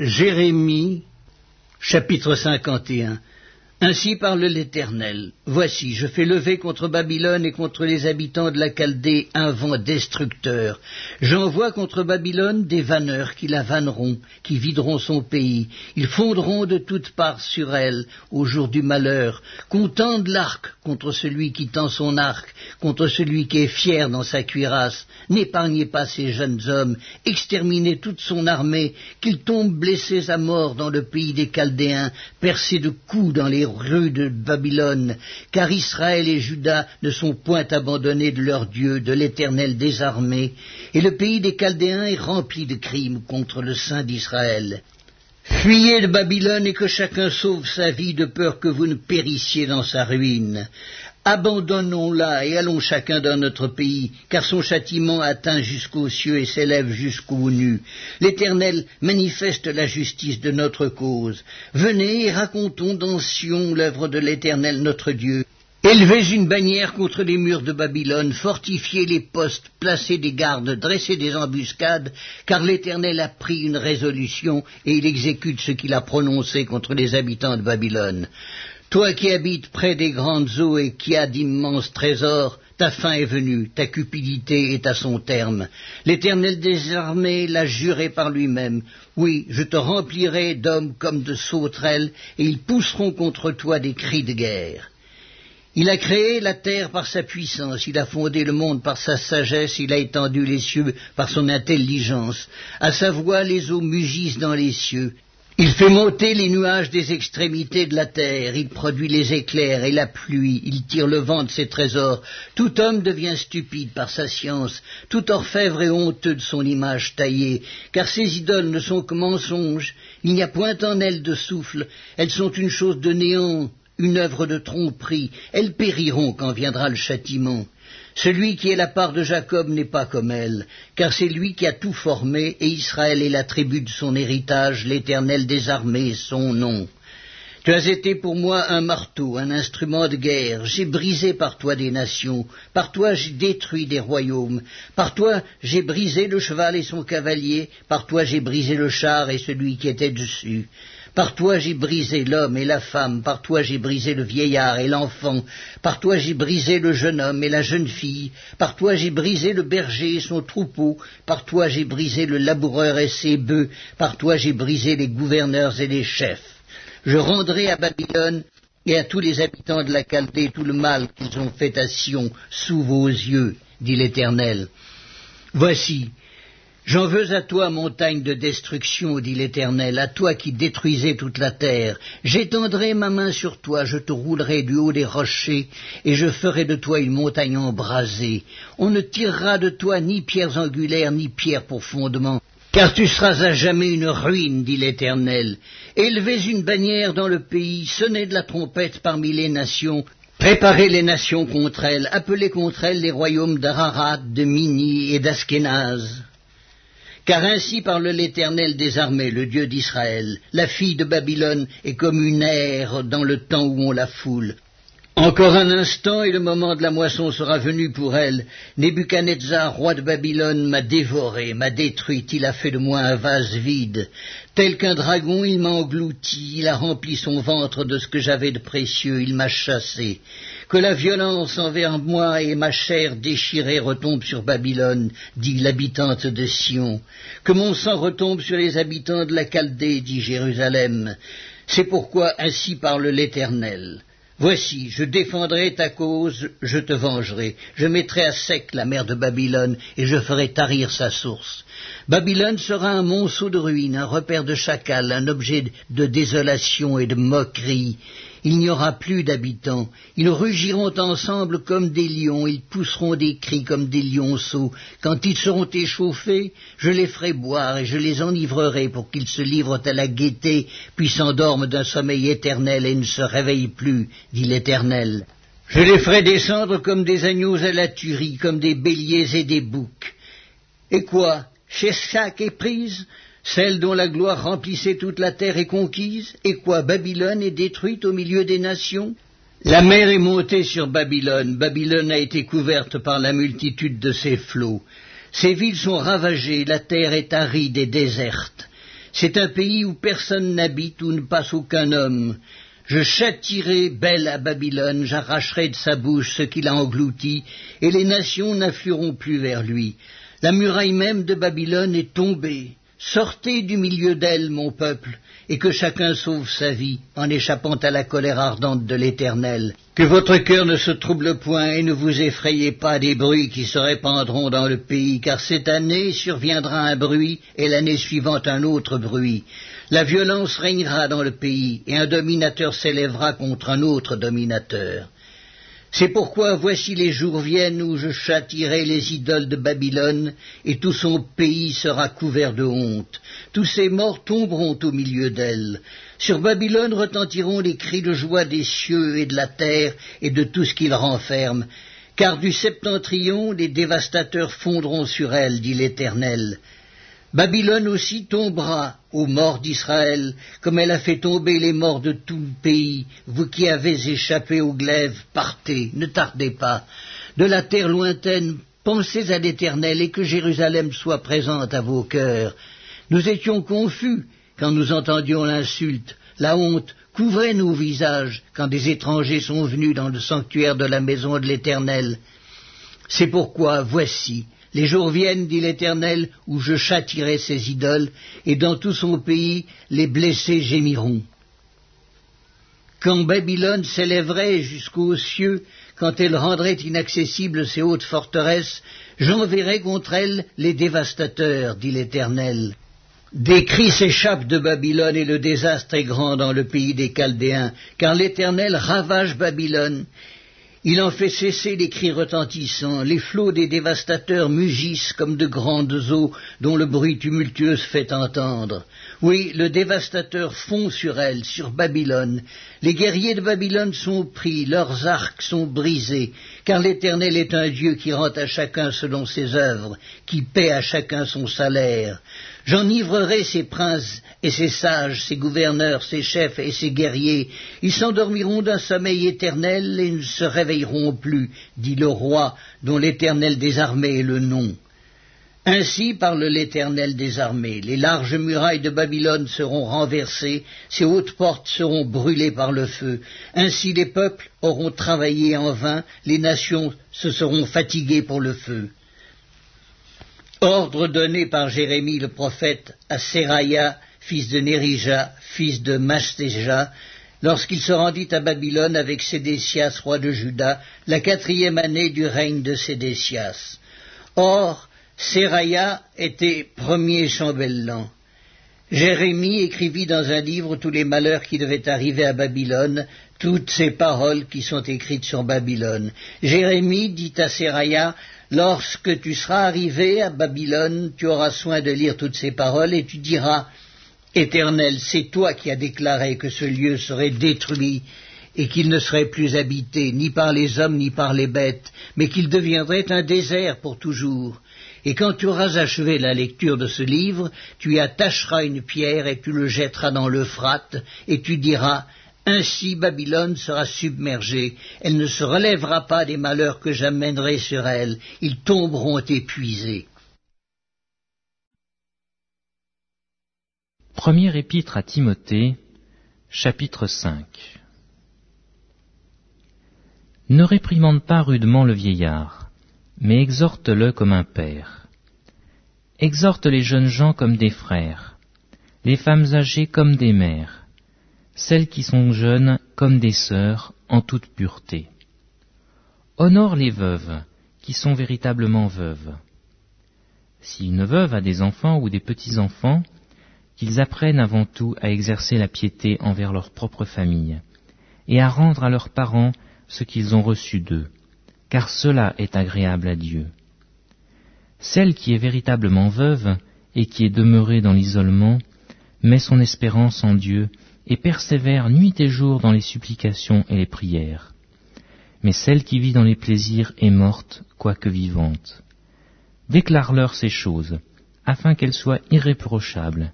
Jérémie, chapitre 51 ainsi parle l'Éternel. Voici, je fais lever contre Babylone et contre les habitants de la Chaldée un vent destructeur. J'envoie contre Babylone des vanneurs qui la vanneront, qui videront son pays. Ils fondront de toutes parts sur elle au jour du malheur. Qu'on tende l'arc contre celui qui tend son arc, contre celui qui est fier dans sa cuirasse. N'épargnez pas ces jeunes hommes, exterminez toute son armée, qu'ils tombent blessés à mort dans le pays des Chaldéens, percés de coups dans les rues de Babylone, car Israël et Juda ne sont point abandonnés de leur Dieu, de l'Éternel des armées, et le pays des Chaldéens est rempli de crimes contre le Saint d'Israël. Fuyez de Babylone et que chacun sauve sa vie de peur que vous ne périssiez dans sa ruine. Abandonnons-la et allons chacun dans notre pays, car son châtiment atteint jusqu'aux cieux et s'élève jusqu'aux nues. L'Éternel manifeste la justice de notre cause. Venez et racontons dans Sion l'œuvre de l'Éternel notre Dieu. Élevez une bannière contre les murs de Babylone, fortifiez les postes, placez des gardes, dressez des embuscades, car l'Éternel a pris une résolution et il exécute ce qu'il a prononcé contre les habitants de Babylone. Toi qui habites près des grandes eaux et qui as d'immenses trésors, ta fin est venue, ta cupidité est à son terme. L'Éternel des l'a juré par lui-même. Oui, je te remplirai d'hommes comme de sauterelles, et ils pousseront contre toi des cris de guerre. Il a créé la terre par sa puissance, il a fondé le monde par sa sagesse, il a étendu les cieux par son intelligence. À sa voix, les eaux mugissent dans les cieux. Il fait monter les nuages des extrémités de la terre, il produit les éclairs et la pluie, il tire le vent de ses trésors. Tout homme devient stupide par sa science, tout orfèvre est honteux de son image taillée, car ces idoles ne sont que mensonges, il n'y a point en elles de souffle, elles sont une chose de néant, une œuvre de tromperie, elles périront quand viendra le châtiment. Celui qui est la part de Jacob n'est pas comme elle, car c'est lui qui a tout formé, et Israël est la tribu de son héritage, l'Éternel des armées, son nom. Tu as été pour moi un marteau, un instrument de guerre. J'ai brisé par toi des nations, par toi j'ai détruit des royaumes, par toi j'ai brisé le cheval et son cavalier, par toi j'ai brisé le char et celui qui était dessus. Par toi j'ai brisé l'homme et la femme, par toi j'ai brisé le vieillard et l'enfant, par toi j'ai brisé le jeune homme et la jeune fille, par toi j'ai brisé le berger et son troupeau, par toi j'ai brisé le laboureur et ses bœufs, par toi j'ai brisé les gouverneurs et les chefs. Je rendrai à Babylone et à tous les habitants de la Chaldée tout le mal qu'ils ont fait à Sion sous vos yeux, dit l'Éternel. Voici, J'en veux à toi, montagne de destruction, dit l'Éternel, à toi qui détruisais toute la terre. J'étendrai ma main sur toi, je te roulerai du haut des rochers, et je ferai de toi une montagne embrasée. On ne tirera de toi ni pierres angulaires, ni pierres pour fondement, car tu seras à jamais une ruine, dit l'Éternel. Élevez une bannière dans le pays, sonnez de la trompette parmi les nations, Préparez les nations contre elles, appelez contre elles les royaumes d'Ararat, de Mini et d'Askénaz. Car ainsi parle l'Éternel des armées, le Dieu d'Israël. La fille de Babylone est comme une ère dans le temps où on la foule. Encore un instant et le moment de la moisson sera venu pour elle. Nebuchadnezzar, roi de Babylone, m'a dévoré, m'a détruite, il a fait de moi un vase vide. Tel qu'un dragon, il m'a englouti, il a rempli son ventre de ce que j'avais de précieux, il m'a chassé. Que la violence envers moi et ma chair déchirée retombe sur Babylone, dit l'habitante de Sion. Que mon sang retombe sur les habitants de la Chaldée, dit Jérusalem. C'est pourquoi ainsi parle l'Éternel. Voici, je défendrai ta cause, je te vengerai, je mettrai à sec la mer de Babylone, et je ferai tarir sa source. Babylone sera un monceau de ruines, un repère de chacal, un objet de désolation et de moquerie il n'y aura plus d'habitants. Ils rugiront ensemble comme des lions, ils pousseront des cris comme des lionceaux. Quand ils seront échauffés, je les ferai boire et je les enivrerai pour qu'ils se livrent à la gaieté, puis s'endorment d'un sommeil éternel et ne se réveillent plus, dit l'Éternel. Je les ferai descendre comme des agneaux à la tuerie, comme des béliers et des boucs. Et quoi? Chez chaque est prise celle dont la gloire remplissait toute la terre est conquise, et quoi Babylone est détruite au milieu des nations? La mer est montée sur Babylone, Babylone a été couverte par la multitude de ses flots. Ses villes sont ravagées, la terre est aride et déserte. C'est un pays où personne n'habite, où ne passe aucun homme. Je châtirai Belle à Babylone, j'arracherai de sa bouche ce qu'il a englouti, et les nations n'afflueront plus vers lui. La muraille même de Babylone est tombée. Sortez du milieu d'elle, mon peuple, et que chacun sauve sa vie en échappant à la colère ardente de l'Éternel. Que votre cœur ne se trouble point et ne vous effrayez pas des bruits qui se répandront dans le pays, car cette année surviendra un bruit et l'année suivante un autre bruit. La violence régnera dans le pays et un dominateur s'élèvera contre un autre dominateur. C'est pourquoi voici les jours viennent où je châtirai les idoles de Babylone, et tout son pays sera couvert de honte. Tous ses morts tomberont au milieu d'elle. Sur Babylone retentiront les cris de joie des cieux et de la terre et de tout ce qu'il renferme. Car du septentrion les dévastateurs fondront sur elle, dit l'Éternel. Babylone aussi tombera aux morts d'Israël, comme elle a fait tomber les morts de tout le pays. Vous qui avez échappé au glaive, partez, ne tardez pas. De la terre lointaine, pensez à l'Éternel et que Jérusalem soit présente à vos cœurs. Nous étions confus quand nous entendions l'insulte, la honte couvrait nos visages quand des étrangers sont venus dans le sanctuaire de la maison de l'Éternel. C'est pourquoi, voici, les jours viennent, dit l'Éternel, où je châtirai ces idoles, et dans tout son pays les blessés gémiront. Quand Babylone s'élèverait jusqu'aux cieux, quand elle rendrait inaccessibles ses hautes forteresses, j'enverrai contre elle les dévastateurs, dit l'Éternel. Des cris s'échappent de Babylone et le désastre est grand dans le pays des Chaldéens, car l'Éternel ravage Babylone il en fait cesser les cris retentissants, les flots des dévastateurs mugissent comme de grandes eaux dont le bruit tumultueux se fait entendre. Oui, le dévastateur fond sur elle, sur Babylone. Les guerriers de Babylone sont pris, leurs arcs sont brisés, car l'Éternel est un Dieu qui rend à chacun selon ses œuvres, qui paie à chacun son salaire. J'enivrerai ses princes et ses sages, ses gouverneurs, ses chefs et ses guerriers. Ils s'endormiront d'un sommeil éternel et ne se réveilleront plus, dit le roi, dont l'Éternel des armées est le nom. Ainsi parle l'Éternel des armées. Les larges murailles de Babylone seront renversées, ses hautes portes seront brûlées par le feu. Ainsi les peuples auront travaillé en vain, les nations se seront fatiguées pour le feu. Ordre donné par Jérémie le prophète à Seraya, fils de Nérija, fils de Mastéja, lorsqu'il se rendit à Babylone avec Sédécias, roi de Juda, la quatrième année du règne de Sédécias. Or, Seraya était premier chambellan. Jérémie écrivit dans un livre tous les malheurs qui devaient arriver à Babylone, toutes ces paroles qui sont écrites sur Babylone. Jérémie dit à Seraya, Lorsque tu seras arrivé à Babylone, tu auras soin de lire toutes ces paroles et tu diras, Éternel, c'est toi qui as déclaré que ce lieu serait détruit et qu'il ne serait plus habité ni par les hommes ni par les bêtes, mais qu'il deviendrait un désert pour toujours. Et quand tu auras achevé la lecture de ce livre, tu y attacheras une pierre et tu le jetteras dans l'Euphrate, et tu diras Ainsi Babylone sera submergée, elle ne se relèvera pas des malheurs que j'amènerai sur elle, ils tomberont épuisés. Premier épître à Timothée, chapitre 5 Ne réprimande pas rudement le vieillard mais exhorte-le comme un père. Exhorte les jeunes gens comme des frères, les femmes âgées comme des mères, celles qui sont jeunes comme des sœurs en toute pureté. Honore les veuves, qui sont véritablement veuves. Si une veuve a des enfants ou des petits-enfants, qu'ils apprennent avant tout à exercer la piété envers leur propre famille, et à rendre à leurs parents ce qu'ils ont reçu d'eux car cela est agréable à Dieu. Celle qui est véritablement veuve et qui est demeurée dans l'isolement met son espérance en Dieu et persévère nuit et jour dans les supplications et les prières. Mais celle qui vit dans les plaisirs est morte, quoique vivante. Déclare-leur ces choses, afin qu'elles soient irréprochables.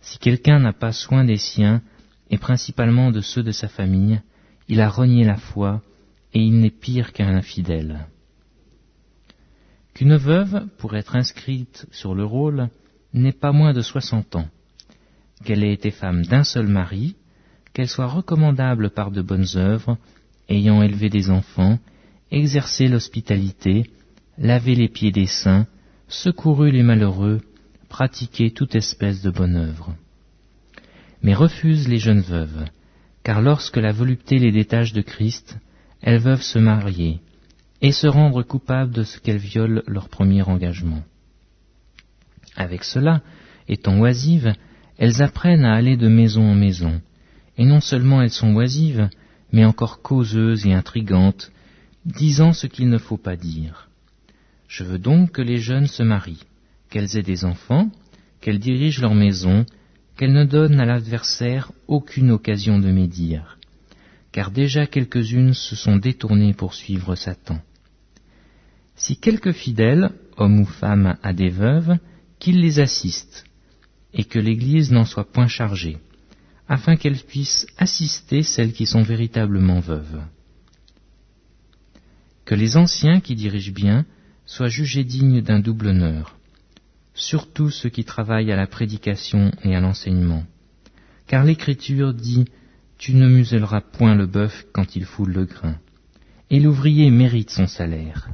Si quelqu'un n'a pas soin des siens, et principalement de ceux de sa famille, il a renié la foi, et il n'est pire qu'un infidèle. Qu'une veuve, pour être inscrite sur le rôle, n'ait pas moins de soixante ans, qu'elle ait été femme d'un seul mari, qu'elle soit recommandable par de bonnes œuvres, ayant élevé des enfants, exercé l'hospitalité, lavé les pieds des saints, secouru les malheureux, pratiqué toute espèce de bonne œuvre. Mais refuse les jeunes veuves, car lorsque la volupté les détache de Christ, elles veulent se marier et se rendre coupables de ce qu'elles violent leur premier engagement. Avec cela, étant oisives, elles apprennent à aller de maison en maison, et non seulement elles sont oisives, mais encore causeuses et intrigantes, disant ce qu'il ne faut pas dire. Je veux donc que les jeunes se marient, qu'elles aient des enfants, qu'elles dirigent leur maison, qu'elles ne donnent à l'adversaire aucune occasion de médire, car déjà quelques-unes se sont détournées pour suivre Satan. Si quelque fidèle, homme ou femme, a des veuves, qu'il les assiste, et que l'Église n'en soit point chargée, afin qu'elle puisse assister celles qui sont véritablement veuves. Que les anciens qui dirigent bien soient jugés dignes d'un double honneur, surtout ceux qui travaillent à la prédication et à l'enseignement. Car l'Écriture dit Tu ne muselleras point le bœuf quand il foule le grain, et l'ouvrier mérite son salaire.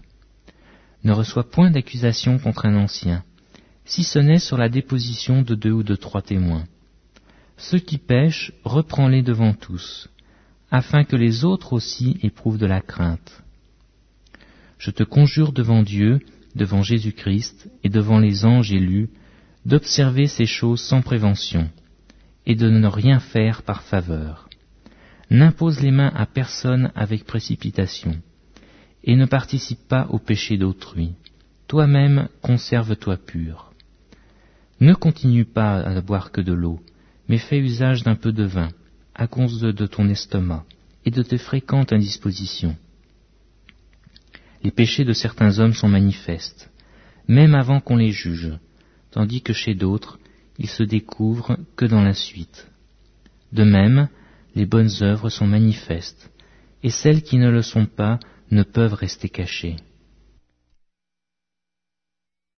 Ne reçois point d'accusation contre un ancien, si ce n'est sur la déposition de deux ou de trois témoins. Ceux qui pêchent, reprends-les devant tous, afin que les autres aussi éprouvent de la crainte. Je te conjure devant Dieu, devant Jésus-Christ et devant les anges élus, d'observer ces choses sans prévention, et de ne rien faire par faveur. N'impose les mains à personne avec précipitation, et ne participe pas au péché d'autrui. Toi-même conserve-toi pur. Ne continue pas à boire que de l'eau, mais fais usage d'un peu de vin, à cause de ton estomac et de tes fréquentes indispositions. Les péchés de certains hommes sont manifestes, même avant qu'on les juge, tandis que chez d'autres, ils se découvrent que dans la suite. De même, les bonnes œuvres sont manifestes, et celles qui ne le sont pas ne peuvent rester cachées.